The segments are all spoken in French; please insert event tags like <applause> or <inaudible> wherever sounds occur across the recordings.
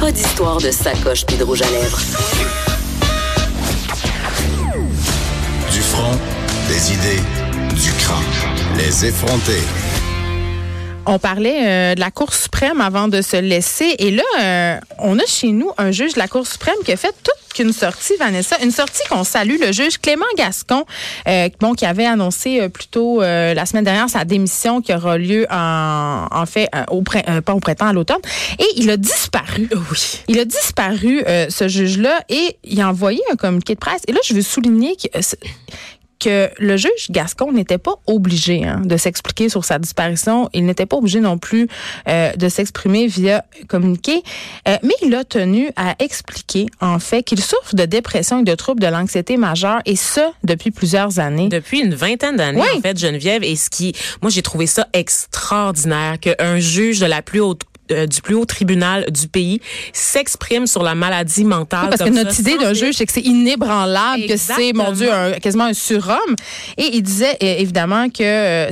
Pas d'histoire de sacoche puis de rouge à lèvres. Du front, des idées, du crâne. Les effronter. On parlait euh, de la Cour suprême avant de se laisser. Et là, euh, on a chez nous un juge de la Cour suprême qui a fait toute qu'une sortie, Vanessa. Une sortie qu'on salue, le juge Clément Gascon, euh, bon, qui avait annoncé plus tôt la semaine dernière sa démission qui aura lieu en, en fait, au, pas au printemps, à l'automne. Et il a disparu. Oui. Il a disparu, ce juge-là, et il a envoyé un communiqué de presse. Et là, je veux souligner que que le juge Gascon n'était pas obligé hein, de s'expliquer sur sa disparition. Il n'était pas obligé non plus euh, de s'exprimer via communiqué, euh, mais il a tenu à expliquer en fait qu'il souffre de dépression et de troubles de l'anxiété majeure et ce depuis plusieurs années. Depuis une vingtaine d'années en fait, Geneviève. Et ce qui, moi j'ai trouvé ça extraordinaire qu'un juge de la plus haute euh, du plus haut tribunal du pays s'exprime sur la maladie mentale. parce que notre idée d'un juge, c'est que c'est inébranlable, que c'est, mon Dieu, quasiment un surhomme. Et il disait évidemment que euh,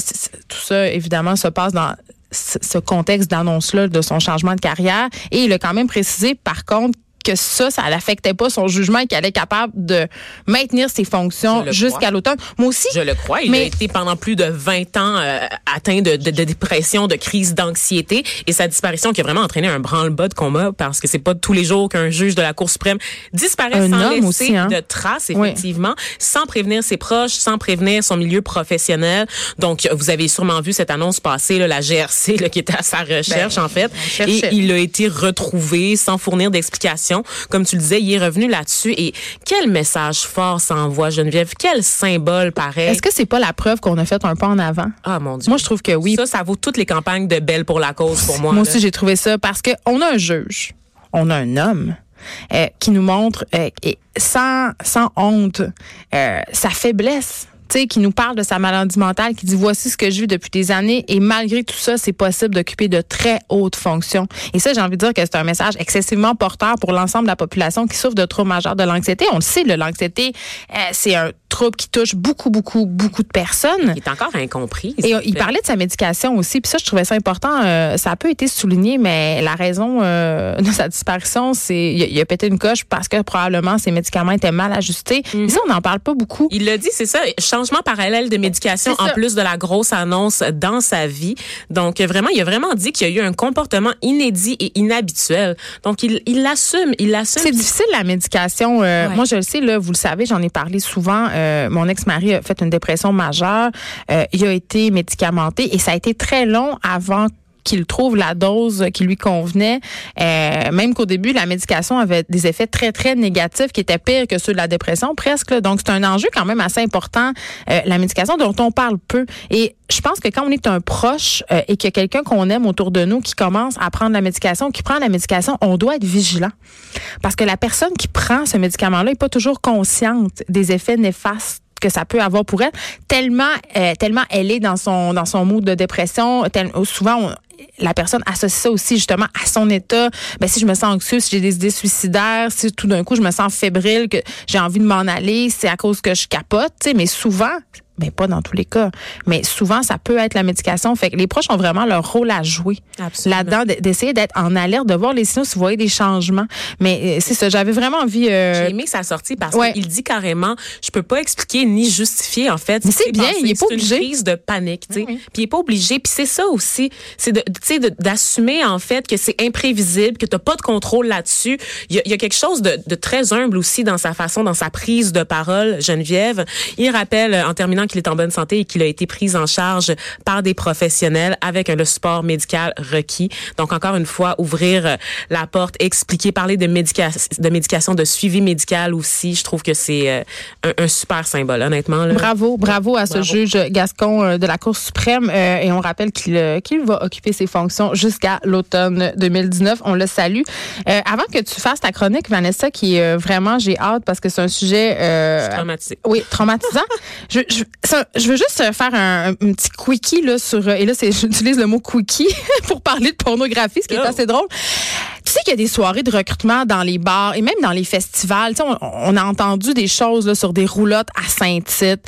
tout ça, évidemment, se passe dans ce contexte d'annonce-là de son changement de carrière. Et il a quand même précisé, par contre, que ça, ça n'affectait pas son jugement et qu'elle est capable de maintenir ses fonctions jusqu'à l'automne. Moi aussi. Je le crois. Il a été pendant plus de 20 ans euh, atteint de, de, de, dépression, de crise d'anxiété et sa disparition qui a vraiment entraîné un branle-bas de combat parce que c'est pas tous les jours qu'un juge de la Cour suprême disparaît sans laisser aussi, hein? de traces, effectivement, sans prévenir ses proches, sans prévenir son milieu professionnel. Donc, vous avez sûrement vu cette annonce passer, là, la GRC là, qui était à sa recherche, ben, en fait. Et il a été retrouvé sans fournir comme tu le disais, il est revenu là-dessus. Et quel message fort ça envoie, Geneviève? Quel symbole pareil. Est-ce que c'est pas la preuve qu'on a fait un pas en avant? Ah, mon Dieu. Moi, je trouve que oui. Ça, ça vaut toutes les campagnes de Belle pour la cause pour moi. Moi aussi, j'ai trouvé ça parce qu'on a un juge, on a un homme. Euh, qui nous montre euh, sans, sans honte euh, sa faiblesse qui nous parle de sa maladie mentale, qui dit voici ce que je vis depuis des années et malgré tout ça, c'est possible d'occuper de très hautes fonctions. Et ça, j'ai envie de dire que c'est un message excessivement porteur pour l'ensemble de la population qui souffre de troubles majeurs de l'anxiété. On le sait, l'anxiété, euh, c'est un trouble qui touche beaucoup, beaucoup, beaucoup de personnes. Il est encore incompris. Et il parlait de sa médication aussi. Puis ça, je trouvais ça important. Euh, ça a peu été souligné, mais la raison euh, <laughs> de sa disparition, c'est il, a pété une coche parce que probablement ses médicaments étaient mal ajustés. Et ça, on n'en parle pas beaucoup. Il l'a dit, c'est ça. Changement parallèle de médication en plus de la grosse annonce dans sa vie. Donc vraiment, il a vraiment dit qu'il y a eu un comportement inédit et inhabituel. Donc il l'assume, il l'assume. C'est difficile la médication. Euh, moi, je le sais, là, vous le savez, j'en ai parlé souvent. Euh, mon ex-mari a fait une dépression majeure. Euh, il a été médicamenté et ça a été très long avant qu'il trouve la dose qui lui convenait. Euh, même qu'au début, la médication avait des effets très, très négatifs qui étaient pires que ceux de la dépression presque. Donc, c'est un enjeu quand même assez important, euh, la médication dont on parle peu. Et je pense que quand on est un proche euh, et qu'il y a quelqu'un qu'on aime autour de nous qui commence à prendre la médication, qui prend la médication, on doit être vigilant. Parce que la personne qui prend ce médicament-là n'est pas toujours consciente des effets néfastes que ça peut avoir pour elle tellement tellement elle est dans son dans son mood de dépression souvent la personne associe ça aussi justement à son état. Ben, si je me sens anxieux, si j'ai des idées suicidaires, si tout d'un coup je me sens fébrile, que j'ai envie de m'en aller, c'est à cause que je capote. Mais souvent, mais pas dans tous les cas, mais souvent ça peut être la médication. Fait que les proches ont vraiment leur rôle à jouer là-dedans, d'essayer d'être en alerte, de voir les signaux si vous voyez des changements. Mais euh, c'est ça, j'avais vraiment envie. Euh... J'ai aimé sa sortie parce qu'il dit carrément, je peux pas expliquer ni justifier en fait. Mais c'est bien, il est pas obligé. une crise de panique, tu sais. Puis il est pas obligé. Puis c'est ça aussi, c'est de, tu sais, d'assumer en fait que c'est imprévisible, que t'as pas de contrôle là-dessus. Il y, y, a quelque chose de, de très humble aussi dans sa façon, dans sa prise de parole, Geneviève. Il rappelle en terminant qu'il est en bonne santé et qu'il a été pris en charge par des professionnels avec le support médical requis. Donc, encore une fois, ouvrir euh, la porte, expliquer, parler de, médication, de médication, de suivi médical aussi. Je trouve que c'est euh, un, super symbole, honnêtement. Bravo, bravo à ce juge Gascon euh, de la Cour suprême. et on rappelle qu'il va occuper ses fonctions jusqu'à l'automne 2019. On le salue. avant que tu fasses ta chronique, Vanessa, qui vraiment, j'ai hâte parce que c'est un sujet... traumatisé. Oui, traumatisant. je, je, je veux juste faire un, petit quickie là sur et là c'est <laughs> j'utilise le mot quickie <laughs> pour parler de pornographie, ce qui est oh. assez drôle. Tu sais qu'il y a des soirées de recrutement dans les bars et même dans les festivals. Tu sais, on, on a entendu des choses là, sur des roulottes à Saint-Tite.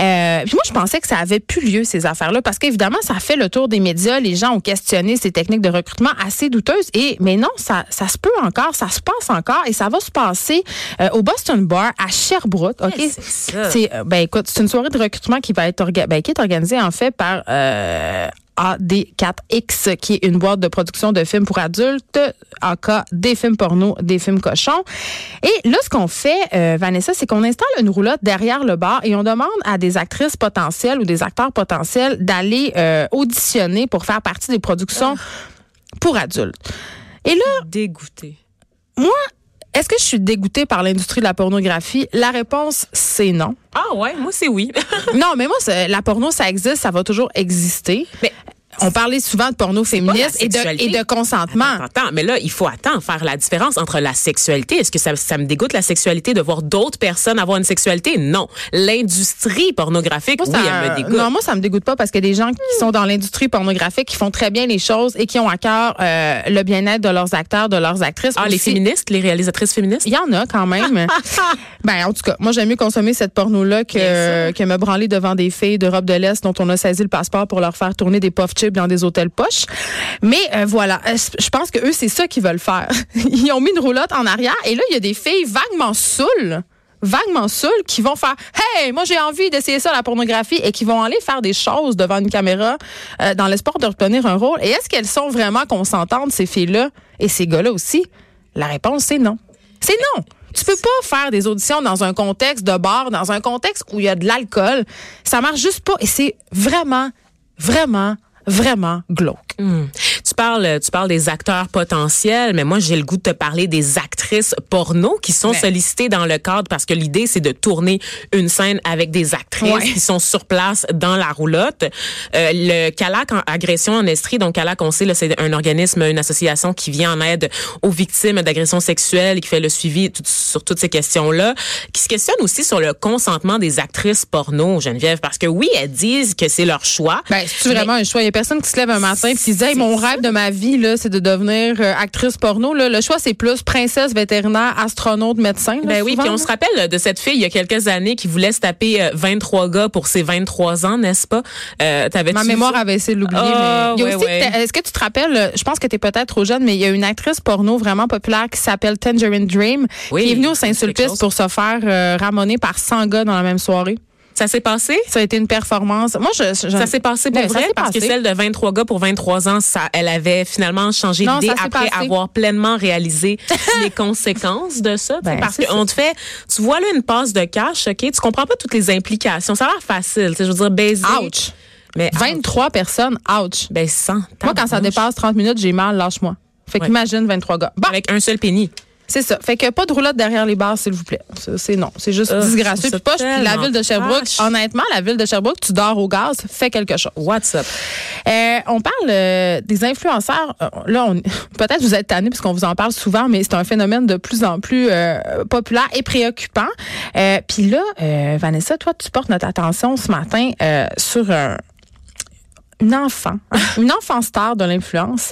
Euh, puis moi, je pensais que ça avait plus lieu, ces affaires-là, parce qu'évidemment, ça fait le tour des médias. Les gens ont questionné ces techniques de recrutement assez douteuses. Et Mais non, ça, ça se peut encore, ça se passe encore et ça va se passer euh, au Boston Bar à Sherbrooke. OK? c'est euh, ben écoute, c'est une soirée de recrutement qui va être orga ben, qui est organisée en fait par euh, AD4X, qui est une boîte de production de films pour adultes, en cas des films porno, des films cochons. Et là, ce qu'on fait, euh, Vanessa, c'est qu'on installe une roulotte derrière le bar et on demande à des actrices potentielles ou des acteurs potentiels d'aller euh, auditionner pour faire partie des productions pour adultes. Et là, Dégoûté. moi, est-ce que je suis dégoûtée par l'industrie de la pornographie? La réponse, c'est non. Ah ouais, moi c'est oui. <laughs> non, mais moi, la porno, ça existe, ça va toujours exister. Mais On parlait souvent de porno féministe et de, sexualité. et de consentement. Attends, attends, mais là, il faut attendre, faire la différence entre la sexualité. Est-ce que ça, ça me dégoûte la sexualité de voir d'autres personnes avoir une sexualité? Non. L'industrie pornographique, Moi, oui, ça- elle me dégoûte. Non, moi, ça me dégoûte pas parce que des gens qui sont dans l'industrie pornographique, qui font très bien les choses et qui ont à cœur euh, le bien-être de leurs acteurs, de leurs actrices. ah, les féministes, les réalisatrices féministes? Il y en a quand même. <laughs> ben, en tout cas, moi, j'aime mieux consommer cette porno-là que, que me branler devant des filles d'Europe de l'Est dont on a saisi le passeport pour leur faire tourner des puff dans des hôtels poches. Mais euh, voilà, euh, je pense que eux, c'est ça qu'ils veulent faire. <laughs> Ils ont mis une roulotte en arrière et là, il y a des filles vaguement saoules vaguement saoules qui vont faire hey moi j'ai envie d'essayer ça la pornographie et qui vont aller faire des choses devant une caméra euh, dans l'espoir de retenir un rôle et est-ce qu'elles sont vraiment consentantes ces filles là et ces gars là aussi? La réponse c'est non c'est non tu peux pas faire des auditions dans un contexte de bar, dans un contexte où il y a de l'alcool. Ça marche juste pas. Et c'est vraiment, vraiment, vraiment glauque. Hmm. Tu parles, tu parles des acteurs potentiels, mais moi j'ai le goût de te parler des actrices porno qui sont Mais- sollicitées dans le cadre parce que l'idée c'est de tourner une scène avec des actrices Ouais. qui sont sur place dans la roulotte. Euh, le CALAC en agression en Estrie, donc CALAC on sait c'est un organisme, une association qui vient en aide aux victimes d'agressions sexuelles et qui fait le suivi tout- sur toutes ces questions-là, qui se questionne aussi sur le consentement des actrices porno, Geneviève, parce que oui elles disent que c'est leur choix. Ben, c'est vraiment un choix? Il y a personne qui se lève un matin et qui se dit, Hey, mon rêve de ma vie, là, c'est de devenir euh, actrice porno. Là. Le choix, c'est plus princesse, vétérinaire, astronaute, médecin. là, Ben oui, puis on se rappelle de cette fille il y a quelques années qui voulait se taper euh, 23 gars pour ses 23 ans, n'est-ce pas? Euh, Ma mémoire avait essayé de l'oublier. Ah, mais ouais, ouais. est-ce que tu te rappelles, euh, je pense que tu es peut-être trop jeune, mais il y a une actrice porno vraiment populaire qui s'appelle Tangerine Dream, Oui, qui est venue au Saint-Sulpice pour se faire euh, ramoner par 100 gars dans la même soirée. Ça s'est passé? Ça a été une performance. Moi, je, je- Ça s'est passé pour Ben, ça vrai? parce que celle de 23 gars pour 23 ans, ça, elle avait finalement changé Non, d'idée après passé. avoir pleinement réalisé <laughs> les conséquences de ça. Ben, parce qu'on te fait, tu vois là une passe de cash, ok, tu comprends pas toutes les implications. Ça a l'air facile, je veux dire baiser. Ouch. Mais 23 personnes, ouch. ben 100. Moi, quand ça dépasse 30 minutes, j'ai mal, lâche-moi. Fait Ouais. qu'imagine 23 gars. Bon, avec un seul penny. C'est ça. Fait que pas de roulotte derrière les bars, s'il vous plaît. C'est non. C'est juste je disgracieux. Puis poche. Puis la ville de Sherbrooke, honnêtement, la ville de Sherbrooke, tu dors au gaz, fais quelque chose. What's up? Euh, on parle euh, des influenceurs. Euh, Là, on- <laughs> peut-être vous êtes tannés puisqu'on vous en parle souvent, mais c'est un phénomène de plus en plus euh, populaire et préoccupant. Euh, Puis là, euh, Vanessa, toi, tu portes notre attention ce matin euh, sur un une enfant, une enfant star de l'influence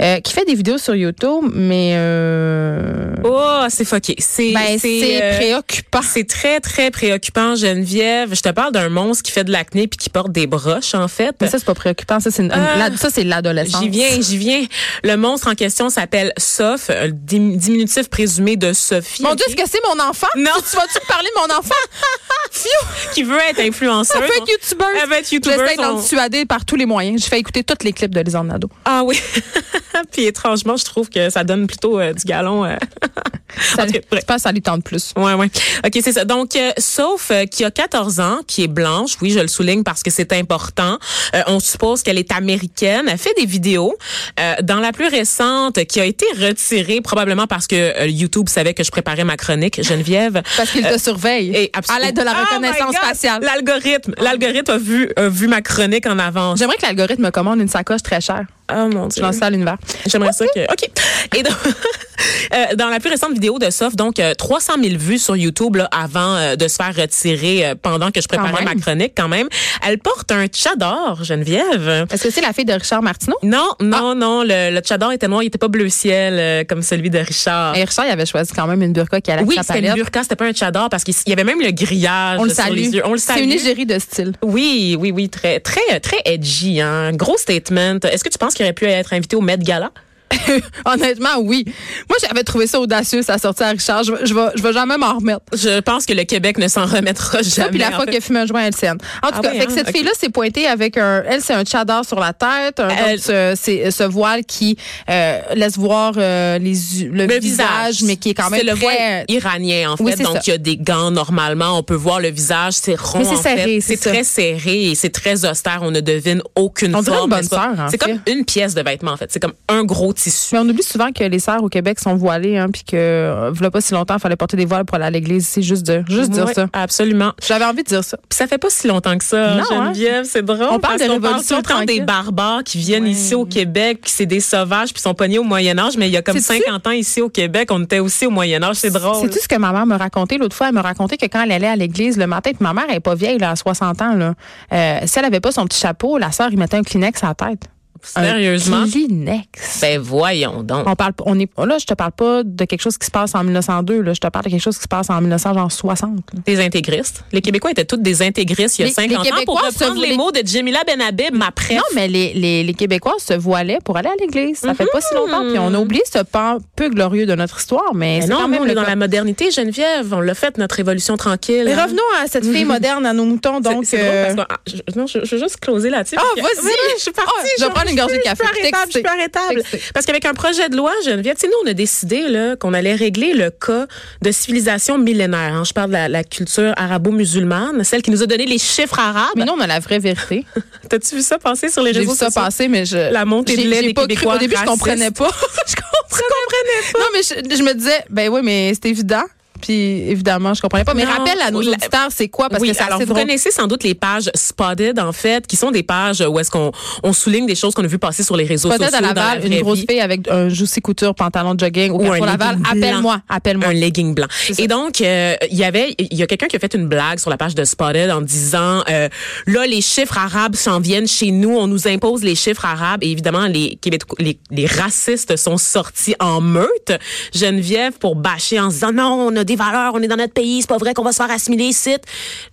euh, qui fait des vidéos sur YouTube, mais euh, Oh, c'est fucké. C'est ben, c'est euh, préoccupant. C'est très, très préoccupant, Geneviève. Je te parle d'un monstre qui fait de l'acné puis qui porte des broches, en fait. Mais ça, c'est pas préoccupant. Ça, c'est une- Ah. ça, c'est l'adolescence. J'y viens, j'y viens. Le monstre en question s'appelle Soph, diminutif présumé de Sophie. Mon ok, Dieu, est-ce que c'est mon enfant? Non. Tu vas-tu me parler de mon enfant? <laughs> qui veut être influenceuse. Elle veut être youtubeuse. Elle veut être youtubeuse, J'essaie d'en on- dissuader par tous les moyens. Je fais écouter tous les clips de Lisanne Nadeau. Ah oui. <laughs> puis étrangement, je trouve que ça donne plutôt euh, du galon. euh. <laughs> Ça, bref. je pense que ça lui tente plus. Ouais, ouais. OK, c'est ça. Donc, euh, sauf euh, qui a 14 ans, qui est blanche, oui, je le souligne parce que c'est important. Euh, on suppose qu'elle est américaine. Elle fait des vidéos. Euh, dans la plus récente, qui a été retirée probablement parce que YouTube savait que je préparais ma chronique, Geneviève. <laughs> Parce qu'il te surveille. Et À l'aide de la Oh reconnaissance God! faciale. L'algorithme, l'algorithme a vu, a vu ma chronique en avance. J'aimerais que l'algorithme me commande une sacoche très chère. Oh mon Je dieu. lance ça à l'univers. J'aimerais ça que. OK. Et donc, <laughs> Euh, dans la plus récente vidéo de Sof, donc 300 000 vues sur YouTube là, avant de se faire retirer pendant que je préparais ma chronique quand même. Elle porte un tchador, Geneviève. Est-ce que c'est la fille de Richard Martineau? Non, non, ah. non. Le, le tchador était noir, il était pas bleu ciel comme celui de Richard. Et Richard, il avait choisi quand même une burqa qui allait Oui, c'était une burqa, c'était pas un tchador parce qu'il y avait même le grillage On le sur les yeux. On le C'est une égérie de style. Oui, oui, oui, très, très, très edgy. Hein. Gros statement. Est-ce que tu penses qu'il aurait pu être invité au Met Gala? <laughs> Honnêtement, oui. Moi, j'avais trouvé ça audacieux, ça sortie à Richard. Je, je, vais, je vais jamais m'en remettre. Je pense que le Québec ne s'en remettra jamais. puis la fois qu'elle fume un joint, elle scène. En tout ah cas, hein? cette fille-là s'est pointée avec un. Elle, c'est un chador sur la tête, c'est ce voile qui euh, laisse voir euh, les, le, visage, mais qui est quand même. C'est le voile iranien, en fait. donc, il y a des gants normalement. On peut voir le visage, c'est rond. c'est serré. C'est très serré et c'est très austère. On ne devine aucune on forme. C'est comme une pièce de vêtement, en fait. C'est comme un gros mais on oublie souvent que les sœurs au Québec sont voilées, hein, puis que, euh, voilà pas si longtemps, il fallait porter des voiles pour aller à l'église. C'est juste de, juste dire ça. Absolument. J'avais envie de dire ça. Puis ça fait pas si longtemps que ça, non, hein? Geneviève. C'est drôle. On parle de révolution on des barbares qui viennent ici au Québec, puis c'est des sauvages, puis sont pognés au Moyen-Âge, mais il y a comme 50 ans ici au Québec, on était aussi au Moyen-Âge. C'est drôle. C'est tout ce que ma mère me racontait l'autre fois? Elle me racontait que quand elle allait à l'église le matin, puis ma mère, elle est pas vieille, là, à 60 ans, là. Euh, si elle avait pas son petit chapeau, la sœur, il mettait un Kleenex à la tête. Sérieusement? Un Kleenex. Ben voyons donc. On parle, on est, là, je te parle pas de quelque chose qui se passe en 1902. Là, je te parle de quelque chose qui se passe en 1960. Des intégristes. Les Québécois étaient tous des intégristes il y a 50 ans. Pour reprendre les mots de Jamila Benhabib, ma presse. Non, mais les, les, les, Québécois se voilaient pour aller à l'église. Ça fait pas si longtemps. Puis on a oublié ce pan peu glorieux de notre histoire. Mais, mais non, quand même on est dans la modernité, Geneviève. On l'a fait, notre révolution tranquille. Mais revenons à cette fille moderne, à nos moutons. Donc, c'est euh... drôle parce que, ah, non, je, je, veux juste closer là-dessus. Ah, vas-y. <laughs> Je suis partie. je vais prendre une gorgée de café je suis arrêtable. Parce qu'avec un projet de loi, Geneviève, nous, on a décidé qu'on allait régler le cas de civilisation millénaire. Hein. Je parle de la, culture arabo-musulmane, celle qui nous a donné les chiffres arabes. Mais nous, on a la vraie vérité. <laughs> T'as-tu vu ça passer sur les réseaux sociaux? J'ai vu ça passer, mais je... La montée de lait des Québécois Au début, je comprenais pas. <laughs> <laughs> je comprenais pas? Non, mais je, je me disais, ben oui, mais c'est évident. Puis évidemment, je comprenais pas. Mais rappelle à nos auditeurs, c'est quoi? Parce que c'est alors vous connaissez sans doute les pages Spotted en fait, qui sont des pages où est-ce qu'on on souligne des choses qu'on a vu passer sur les réseaux sociaux. Spotted à Laval, une grosse fille avec un Juicy Couture pantalon de jogging ou un Laval, appelle-moi, appelle-moi. Un legging blanc. Et donc euh, il y avait il y a quelqu'un qui a fait une blague sur la page de Spotted en disant euh, là les chiffres arabes s'en viennent chez nous, on nous impose les chiffres arabes et évidemment les les, les racistes sont sortis en meute. Geneviève pour bâcher en disant non, on a des valeurs, on est dans notre pays, c'est pas vrai qu'on va se faire assimiler ici.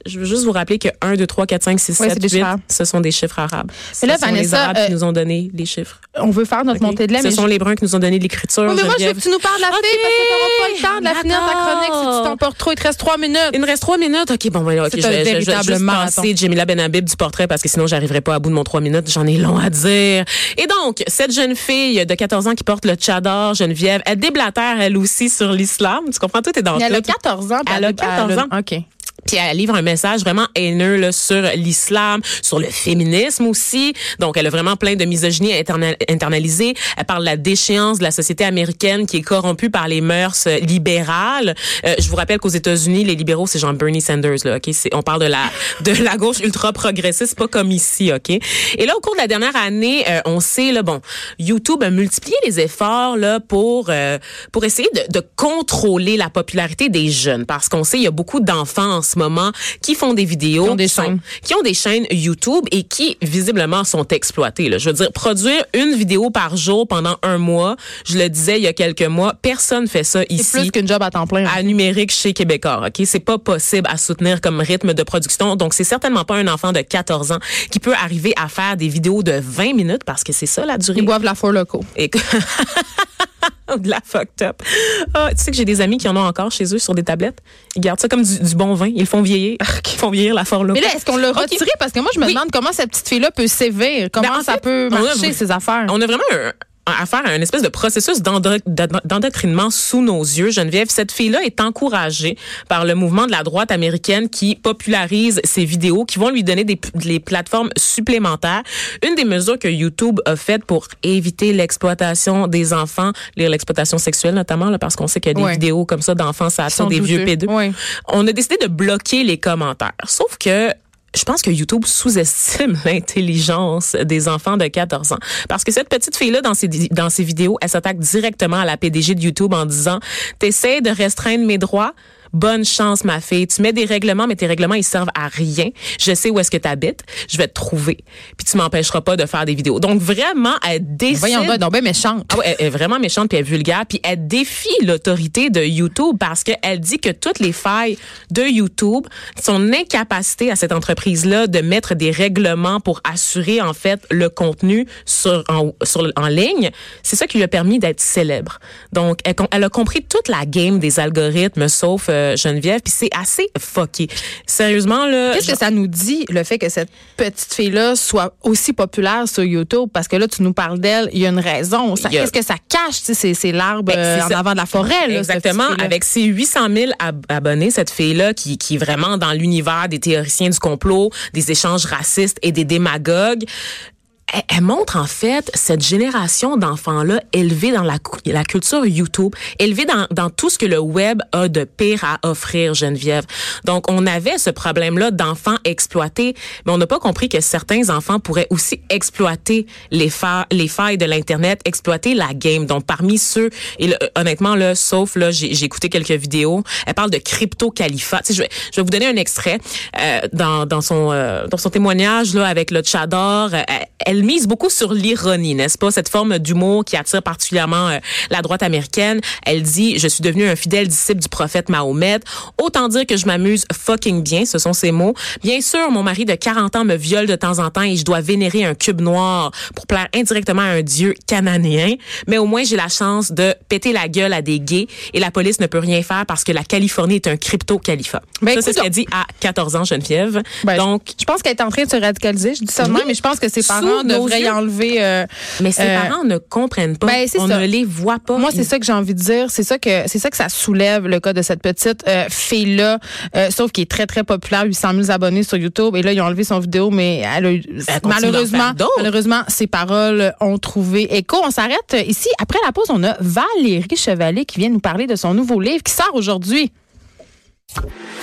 Je veux juste vous rappeler que 1, 2, 3, 4, 5, 6, 7, 8, ce sont des chiffres arabes. Mais là, ce sont les Arabes qui euh, nous ont donné les chiffres. On veut faire notre montée de lait. Ce sont les Bruns qui nous ont donné l'écriture. mais moi, je veux que tu nous parles de la fille parce que t'auras pas le temps de la finir ta chronique si tu t'emportes trop. Il te reste trois minutes. Il me reste trois minutes? OK, bon, voilà, OK. Je vais, je, vais juste passer Jamila Benhabib du portrait parce que sinon, j'arriverai pas à bout de mon trois minutes. J'en ai long à dire. Et donc, cette jeune fille de 14 ans qui porte le tchador, Geneviève, elle déblatère elle aussi sur l'islam. Tu comprends? Tout est dans. Elle a 14 ans. Elle a 14 ans. OK. Puis elle livre un message vraiment haineux là, sur l'islam, sur le féminisme aussi. Donc elle a vraiment plein de misogynie internalisée. Elle parle de la déchéance de la société américaine qui est corrompue par les mœurs libérales. Euh, je vous rappelle qu'aux États-Unis, les libéraux c'est genre Bernie Sanders là, OK, on parle de la de la gauche ultra progressiste, pas comme ici, OK? Et là au cours de la dernière année, euh, on sait là bon, YouTube a multiplié les efforts là pour euh, pour essayer de, de contrôler la popularité des jeunes parce qu'on sait il y a beaucoup d'enfants ce moment qui font des vidéos, qui ont des, chaînes. qui ont des chaînes YouTube et qui visiblement sont exploitées. Là. Je veux dire, produire une vidéo par jour pendant un mois, je le disais il y a quelques mois, personne fait ça ici. C'est plus qu'une job à temps plein. À numérique chez Québécois, ok, c'est pas possible à soutenir comme rythme de production. Donc c'est certainement pas un enfant de 14 ans qui peut arriver à faire des vidéos de 20 minutes parce que c'est ça la durée. Ils boivent la four loco. Et <laughs> <laughs> de la fucked up. Ah, tu sais que j'ai des amis qui en ont encore chez eux sur des tablettes. Ils gardent ça comme du, bon vin. Ils le font vieillir. Ils font vieillir la forme Mais là, est-ce qu'on l'a retiré? Parce que moi, je me demande comment cette petite fille-là peut sévir. Comment ben, ça peut marcher, ces affaires? On a vraiment un, à faire un espèce de processus d'endoctrinement sous nos yeux. Geneviève, cette fille-là est encouragée par le mouvement de la droite américaine qui popularise ses vidéos, qui vont lui donner des, plateformes supplémentaires. Une des mesures que YouTube a faites pour éviter l'exploitation des enfants, l'exploitation sexuelle notamment, là, parce qu'on sait qu'il y a des vidéos comme ça d'enfants, ça sont des vieux pédos. On a décidé de bloquer les commentaires. Sauf que je pense que YouTube sous-estime <laughs> l'intelligence des enfants de 14 ans. Parce que cette petite fille-là, dans ses, dans ses vidéos, elle s'attaque directement à la PDG de YouTube en disant, t'essaies de restreindre mes droits, bonne chance, ma fille. Tu mets des règlements, mais tes règlements, ils servent à rien. Je sais où est-ce que tu habites. Je vais te trouver. Puis tu m'empêcheras pas de faire des vidéos. Donc vraiment, elle décide... Voyons, donc ben méchante. Ah ouais, elle est vraiment méchante puis elle est vulgaire. Puis elle défie l'autorité de YouTube parce qu'elle dit que toutes les failles de YouTube, son incapacité à cette entreprise-là de mettre des règlements pour assurer en fait le contenu sur en, sur, en ligne, c'est ça qui lui a permis d'être célèbre. Donc elle, elle, a compris toute la game des algorithmes, sauf euh, Geneviève, puis c'est assez fucké. Sérieusement là. Qu'est-ce que ça nous dit le fait que cette petite fille là soit aussi populaire sur YouTube? Parce que là tu nous parles d'elle, il y a une raison. Qu'est-ce que ça cache C'est c'est l'arbre ben, euh, en avant de la forêt. Là, Exactement. Avec ses 800 000 abonnés, cette fille là qui qui est vraiment dans l'univers des théoriciens du complot, des échanges racistes et des démagogues elle, montre en fait cette génération d'enfants-là élevés dans la, la culture YouTube, élevés dans, dans tout ce que le web a de pire à offrir, Geneviève. Donc, on avait ce problème-là d'enfants exploités, mais on n'a pas compris que certains enfants pourraient aussi exploiter les, fa les failles de l'Internet, exploiter la game. Donc, parmi ceux, et honnêtement, là, sauf, là, j'ai écouté quelques vidéos, elle parle de crypto-califat. Je vais, je vais vous donner un extrait euh, dans, dans, son, euh, dans son témoignage là, avec le Tchador. elle mise beaucoup sur l'ironie, n'est-ce pas? Cette forme d'humour qui attire particulièrement euh, la droite américaine. Elle dit, je suis devenue un fidèle disciple du prophète Mahomet. Autant dire que je m'amuse fucking bien, ce sont ses mots. Bien sûr, mon mari de 40 ans me viole de temps en temps et je dois vénérer un cube noir pour plaire indirectement à un dieu cananéen. Mais au moins, j'ai la chance de péter la gueule à des gays et la police ne peut rien faire parce que la Californie est un crypto-califat. Ben, ça, c'est ce qu'elle dit à 14 ans, Geneviève. Ben, Donc, je pense qu'elle est en train de se radicaliser. Je dis ça de mais je pense que ses parents y enlever. Euh, mais ses euh, parents ne comprennent pas. Ben, on ne les voit pas. Moi, c'est ça que j'ai envie de dire. C'est ça que c'est ça que ça soulève le cas de cette petite euh, fille là, sauf qui est très très populaire, 800 000 abonnés sur YouTube. Et là, ils ont enlevé son vidéo, mais elle a eu, malheureusement, malheureusement, ses paroles ont trouvé écho. On s'arrête ici. Après la pause, on a Valérie Chevalier qui vient nous parler de son nouveau livre qui sort aujourd'hui.